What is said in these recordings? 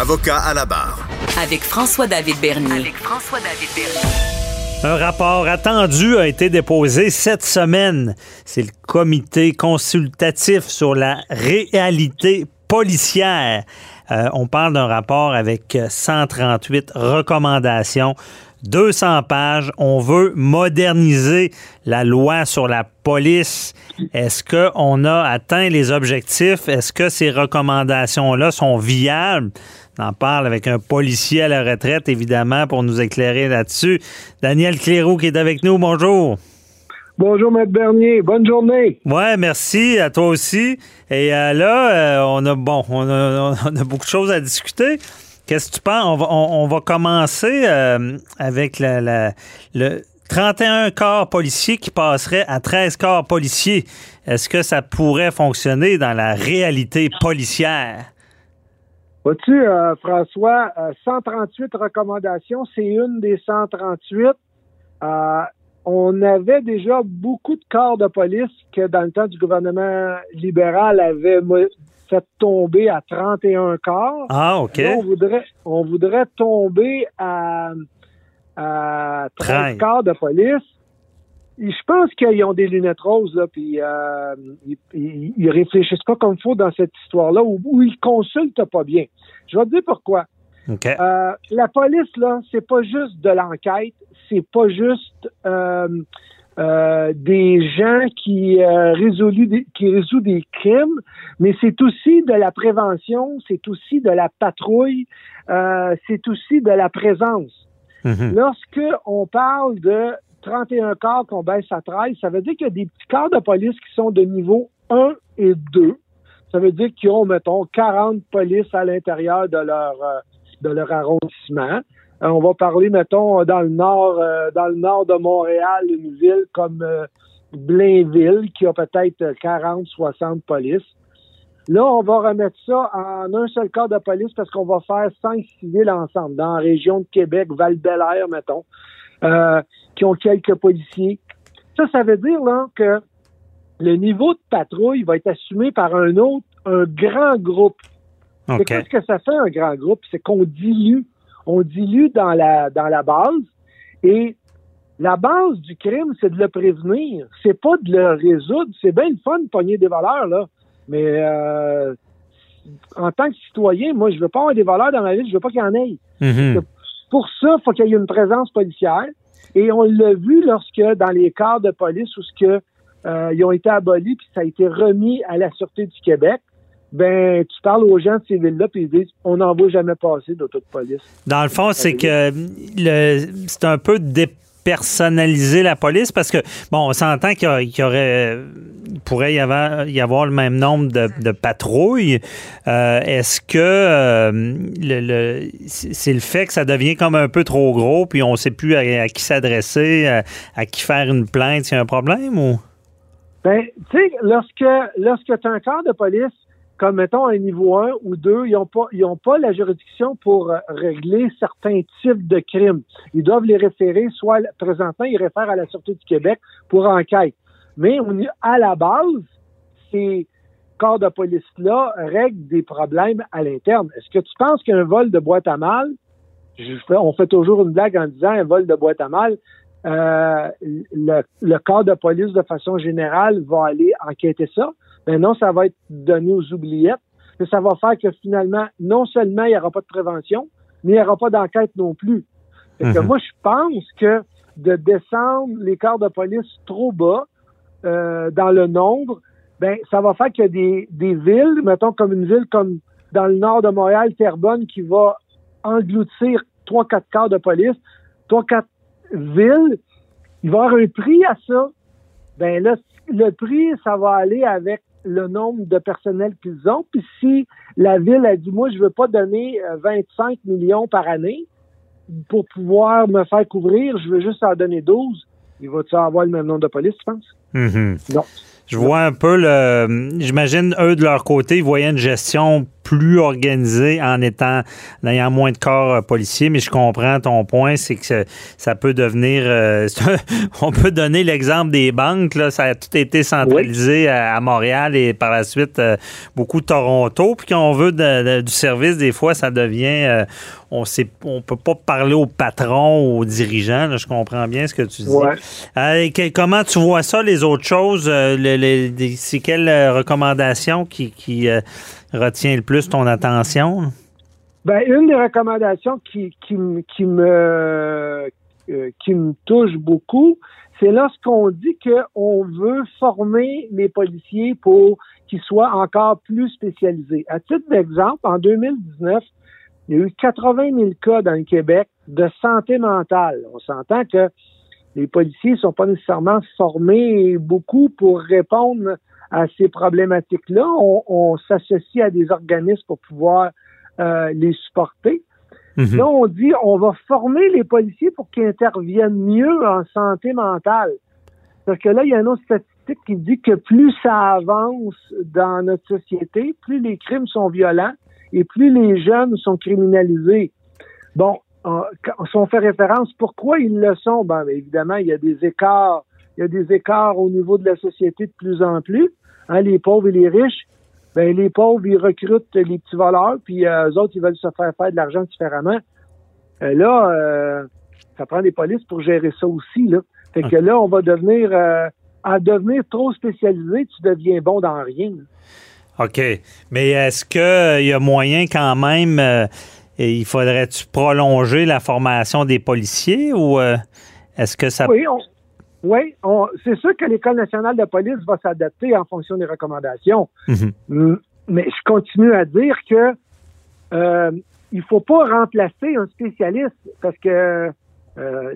Avocat à la barre. Avec François-David Bernier. avec François-David Bernier. Un rapport attendu a été déposé cette semaine. C'est le comité consultatif sur la réalité policière. Euh, on parle d'un rapport avec 138 recommandations 200 pages. On veut moderniser la loi sur la police. Est-ce qu'on a atteint les objectifs? Est-ce que ces recommandations-là sont viables? On en parle avec un policier à la retraite, évidemment, pour nous éclairer là-dessus. Daniel Cléroux qui est avec nous. Bonjour. Bonjour, Maître Bernier. Bonne journée. Ouais, merci à toi aussi. Et euh, là, euh, on a bon, on a, on a beaucoup de choses à discuter. Qu'est-ce que tu penses? On va, on, va commencer euh, avec le 31 corps policiers qui passerait à 13 corps policiers. Est-ce que ça pourrait fonctionner dans la réalité policière? Vois-tu, euh, François, euh, 138 recommandations, c'est une des 138. Euh, on avait déjà beaucoup de corps de police que dans le temps du gouvernement libéral avait fait tomber à 31 corps. Ah, OK. Là, on voudrait, on voudrait tomber à, à 13 13. corps de police. Et je pense qu'ils ont des lunettes roses, là, puis euh, ils, ils, ils réfléchissent pas comme il faut dans cette histoire-là, ou, ou ils consultent pas bien. Je vais te dire pourquoi. OK. Euh, la police, là, c'est pas juste de l'enquête, c'est pas juste euh, euh, des gens qui, euh, des, qui résout des crimes, mais c'est aussi de la prévention, c'est aussi de la patrouille, euh, c'est aussi de la présence. Mhm. Lorsque on parle de 31 corps qu'on baisse à 13, ça veut dire qu'il y a des petits corps de police qui sont de niveau 1 et 2. Ça veut dire qu'ils ont, mettons, 40 polices à l'intérieur de leur euh, de leur arrondissement. Euh, on va parler, mettons, dans le nord, euh, dans le nord de Montréal, une ville comme euh, Blainville, qui a peut-être 40, 60 polices. Là, on va remettre ça en un seul corps de police parce qu'on va faire cinq civils ensemble, dans la région de Québec, val air mettons, euh, qui ont quelques policiers. Ça, ça veut dire là, que le niveau de patrouille va être assumé par un autre, un grand groupe. C'est OK. qu'est-ce que ça fait un grand groupe? C'est qu'on dilue. On dilue dans la, dans la base. Et la base du crime, c'est de le prévenir. C'est pas de le résoudre. C'est bien le fun de pogner des valeurs, là. Mais euh, en tant que citoyen, moi, je veux pas avoir des valeurs dans ma ville. Je veux pas qu'il y en ait. Mhm. Pour ça, il faut qu'il y ait une présence policière. Et on l'a vu lorsque, dans les corps de police, où ce que, euh, ils ont été abolis, puis ça a été remis à la Sûreté du Québec, ben, tu parles aux gens de ces villes-là, puis ils disent, on n'en voit jamais passer d'auto de police. Dans le fond, c'est que le, c'est un peu dépersonnaliser la police parce que, bon, on s'entend qu'il y, aurait, il pourrait y avoir, y avoir le même nombre de, de patrouilles. Euh, Est-ce que euh, le, le- c'est le fait que ça devient comme un peu trop gros puis on ne sait plus à, à qui s'adresser, à, à qui faire une plainte, s'il y a un problème ou? Ben, tu sais, lorsque, lorsque tu as un corps de police, comme mettons un niveau 1 ou 2, ils n'ont pas, pas la juridiction pour euh, régler certains types de crimes. Ils doivent les référer, soit présentement, ils réfèrent à la Sûreté du Québec pour enquête. Mais à la base, ces corps de police-là règlent des problèmes à l'interne. Est-ce que tu penses qu'un vol de boîte à mal, on fait toujours une blague en disant un vol de boîte à mal, euh, le corps de police, de façon générale, va aller enquêter ça? Mais non, ça va être donné aux oubliettes. Mais ça va faire que finalement, non seulement il n'y aura pas de prévention, mais il n'y aura pas d'enquête non plus. Fait que Mhm. moi, je pense que de descendre les corps de police trop bas euh, dans le nombre, ben ça va faire a des, des villes, mettons comme une ville comme dans le nord de Montréal, Terrebonne, qui va engloutir trois, quatre corps de police, trois, quatre villes, il va y avoir un prix à ça. Ben là, le prix, ça va aller avec le nombre de personnel qu'ils ont. Puis si la ville a dit, moi, je veux pas donner 25 millions par année pour pouvoir me faire couvrir, je veux juste en donner 12, il va-tu avoir le même nombre de police, tu penses? Mhm. Non. Je vois un peu le. J'imagine, eux, de leur côté, ils voyaient une gestion plus organisée en étant en ayant moins de corps euh, policiers, mais je comprends ton point, c'est que ça peut devenir euh, on peut donner l'exemple des banques, là, ça a tout été centralisé à, Montréal et par la suite euh, beaucoup de Toronto. Puis quand on veut du service, des fois, ça devient on sait on peut pas parler au patron, aux dirigeants. je comprends bien ce que tu dis. comment tu vois ça, les autres choses? c'est quelles recommandations qui, qui retient le plus ton attention? Ben, une des recommandations qui, qui, qui me euh, qui me touche beaucoup, c'est lorsqu'on dit qu'on veut former les policiers pour qu'ils soient encore plus spécialisés. À titre d'exemple, en 2019, il y a eu 80 000 cas dans le Québec de santé mentale. On s'entend que les policiers ne sont pas nécessairement formés beaucoup pour répondre à ces problématiques-là. On, s'associe à des organismes pour pouvoir euh, les supporter. Mhm. Là, on dit on va former les policiers pour qu'ils interviennent mieux en santé mentale. Parce que là, il y a une autre statistique qui dit que plus ça avance dans notre société, plus les crimes sont violents et plus les jeunes sont criminalisés. Bon, on, on fait référence, pourquoi ils le sont? Ben, évidemment, il y a des écarts, il y a des écarts au niveau de la société de plus en plus. Hein, les pauvres et les riches, ben les pauvres, ils recrutent les petits voleurs, puis euh, eux autres, ils veulent se faire faire de l'argent différemment. Euh, là, euh, ça prend des polices pour gérer ça aussi. Là. Fait que là, on va devenir à devenir trop spécialisé, tu deviens bon dans rien. OK. Mais est-ce qu'il y a moyen quand même, il faudrait-tu prolonger la formation des policiers ou est-ce que ça... Oui, on, oui, c'est sûr que l'École nationale de police va s'adapter en fonction des recommandations. Mhm. Mais je continue à dire que euh, il faut pas remplacer un spécialiste parce que euh,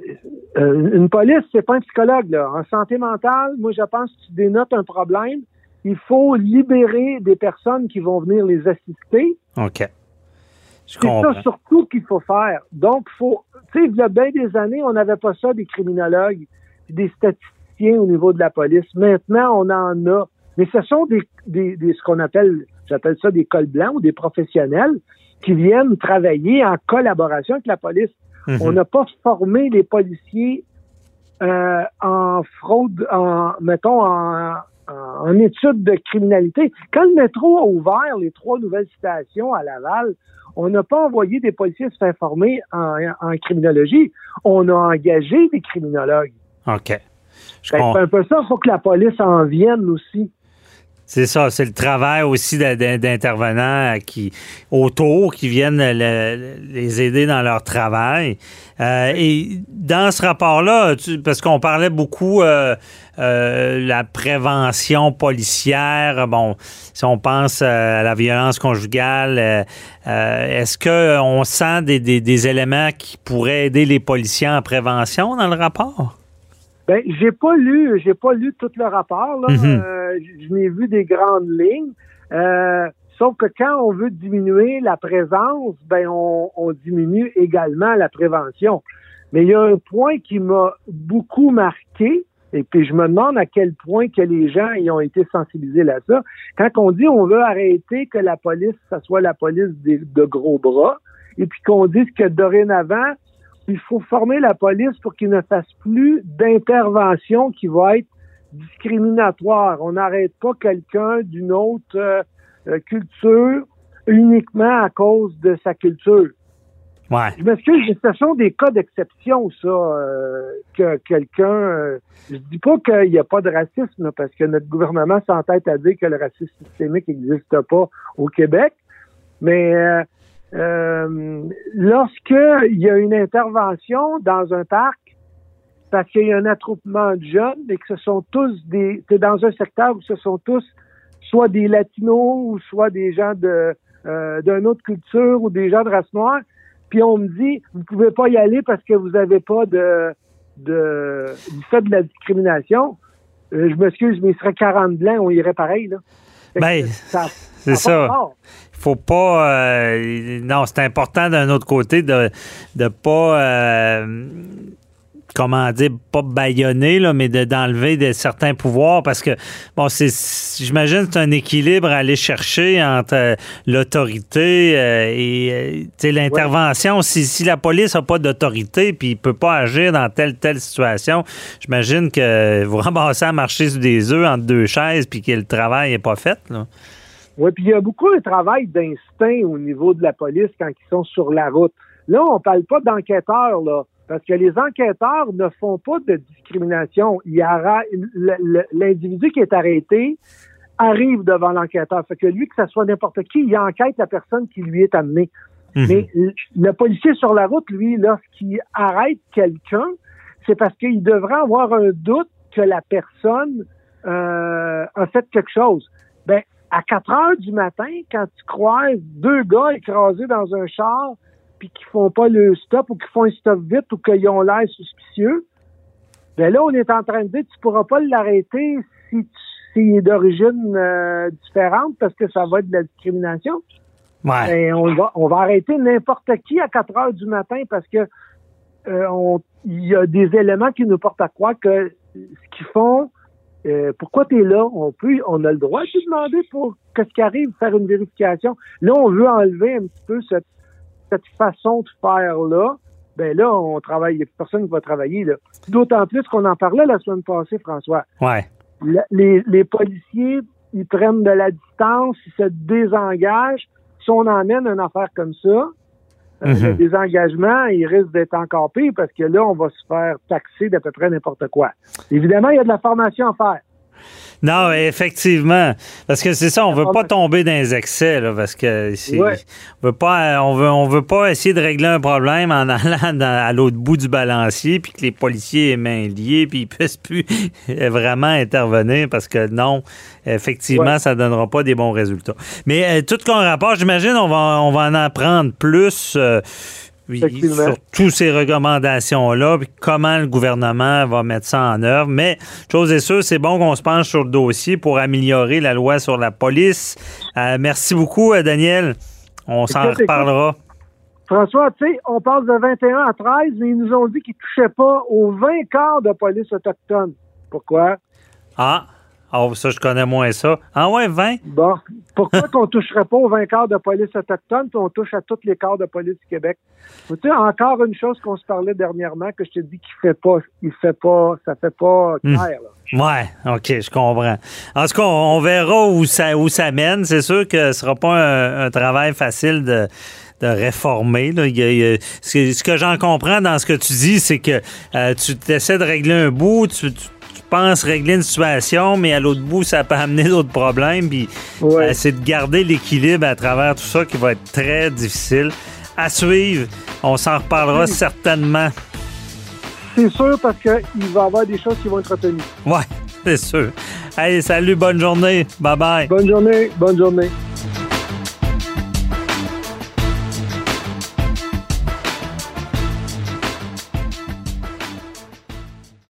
une police, c'est pas un psychologue. Là. En santé mentale, moi, je pense que tu dénotes un problème. Il faut libérer des personnes qui vont venir les assister. OK. C'est ça surtout qu'il faut faire. Donc, faut, tu sais, il y a bien des années, on n'avait pas ça des criminologues des statisticiens au niveau de la police. Maintenant, on en a. Mais ce sont des, des, ce qu'on appelle, j'appelle ça des cols blancs ou des professionnels qui viennent travailler en collaboration avec la police. Mhm. On n'a pas formé les policiers euh, en fraude, en mettons en, en, études de criminalité. Quand le métro a ouvert les trois nouvelles stations à Laval, on n'a pas envoyé des policiers se faire former en, en criminologie. On a engagé des criminologues. OK. Ben, c'est un peu ça, il faut que la police en vienne aussi. C'est ça, c'est le travail aussi d'intervenants qui autour qui viennent les aider dans leur travail. Euh, et dans ce rapport-là, parce qu'on parlait beaucoup euh, euh, la prévention policière, bon, si on pense à la violence conjugale, est-ce qu'on sent des, des éléments qui pourraient aider les policiers en prévention dans le rapport? Ben, j'ai pas lu, j'ai pas lu tout le rapport. Là. Mhm. Euh, je n'ai vu des grandes lignes. Euh, sauf que quand on veut diminuer la présence, ben on, on, diminue également la prévention. Mais il y a un point qui m'a beaucoup marqué, et puis je me demande à quel point que les gens y ont été sensibilisés à ça. Quand on dit on veut arrêter que la police, ça soit la police de gros bras, et puis qu'on dise que dorénavant, il faut former la police pour qu'il ne fasse plus d'intervention qui va être discriminatoire. On n'arrête pas quelqu'un d'une autre euh, euh, culture uniquement à cause de sa culture. Ouais. Je m'excuse, ce sont des cas d'exception, ça, euh, que quelqu'un... je dis pas qu'il n'y a pas de racisme, parce que notre gouvernement s'entête à dire que le racisme systémique n'existe pas au Québec, mais euh, lorsqu'il y a une intervention dans un parc, parce qu'il y a un attroupement de jeunes et que ce sont tous des, c'est dans un secteur où ce sont tous soit des latinos ou soit des gens de euh, d'une autre culture ou des gens de race noire, puis on me dit vous pouvez pas y aller parce que vous n'avez pas de de du fait de la discrimination. Euh, je m'excuse, mais il serait 40 blancs, on irait pareil là. Ben, c'est ça. faut pas. Euh, non, c'est important d'un autre côté de ne pas. Euh, comment dire, pas baïonner, là, mais d'enlever de, certains pouvoirs parce que, bon, c'est, j'imagine, c'est un équilibre à aller chercher entre euh, l'autorité et l'intervention. Si, si la police n'a pas d'autorité puis il peut pas agir dans telle, telle situation, j'imagine que vous ramassez à marcher sur des œufs entre deux chaises puis que le travail n'est pas fait, là. Oui, puis il y a beaucoup de travail d'instinct au niveau de la police quand ils sont sur la route. Là, on parle pas d'enquêteurs, là, parce que les enquêteurs ne font pas de discrimination. L'individu qui est arrêté arrive devant l'enquêteur. Fait que lui, que ce soit n'importe qui, il enquête la personne qui lui est amenée. Mhm. Mais le policier sur la route, lui, lorsqu'il arrête quelqu'un, c'est parce qu'il devrait avoir un doute que la personne euh, a fait quelque chose. Ben, à 4 heures du matin, quand tu croises deux gars écrasés dans un char, puis qui font pas le stop ou qui font un stop vite ou qu'ils ont l'air suspicieux, ben là, on est en train de dire tu pourras pas l'arrêter si est d'origine euh, différente parce que ça va être de la discrimination. Ouais. Ben, on va on va arrêter n'importe qui à 4 heures du matin parce que euh, il y a des éléments qui nous portent à croire que ce qu'ils font euh, pourquoi tu es là? On peut, on a le droit de te demander pour qu'est-ce qui arrive, faire une vérification. Là, on veut enlever un petit peu cette, cette façon de faire-là. Ben là, on travaille, il n'y a personne qui va travailler. là. D'autant plus qu'on en parlait la semaine passée, François. Ouais. les, les policiers, ils prennent de la distance, ils se désengagent. Si on emmène une affaire comme ça, euh, mhm. des engagements, il risque d'être encore pire parce que là, on va se faire taxer d'à peu près n'importe quoi. Évidemment, il y a de la formation à faire. Non, effectivement. Parce que c'est ça, on veut pas tomber dans les excès, là, parce que on veut pas on veut on veut pas essayer de régler un problème en allant à l'autre bout du balancier puis que les policiers aient main liées puis ils puissent plus vraiment intervenir parce que non, effectivement, ça donnera pas des bons résultats. Mais euh, tout comme rapport, j'imagine on va on va en apprendre plus euh, oui, sur toutes ces recommandations-là, puis comment le gouvernement va mettre ça en œuvre. Mais, chose est sûre, c'est bon qu'on se penche sur le dossier pour améliorer la loi sur la police. Euh, merci beaucoup, euh, Daniel. On s'en reparlera. François, tu sais, on passe de 21 à 13, mais ils nous ont dit qu'ils ne touchaient pas aux 20 quarts de police autochtone. Pourquoi? Ah, ah, ça, je connais moins ça. Ah ouais, 20? Bon. Pourquoi qu'on toucherait pas aux 20 corps de police autochtones, puis on touche à tous les corps de police du Québec? Tu sais, encore une chose qu'on se parlait dernièrement, que je te dis qu'il fait pas, il fait pas, ça fait pas hmm. clair, Ouais, OK, je comprends. En tout cas, on verra où ça, où ça mène. C'est sûr que ce sera pas un, travail facile de, de réformer. Là. ce que, j'en comprends dans ce que tu dis, c'est que euh, tu essaies de régler un bout, tu pense régler une situation, mais à l'autre bout, ça peut amener d'autres problèmes. Puis euh, c'est de garder l'équilibre à travers tout ça qui va être très difficile. À suivre, on s'en reparlera certainement. C'est sûr parce qu'il va y avoir des choses qui vont être retenues. Ouais, c'est sûr. Allez, salut, bonne journée. Bye bye. Bonne journée, bonne journée.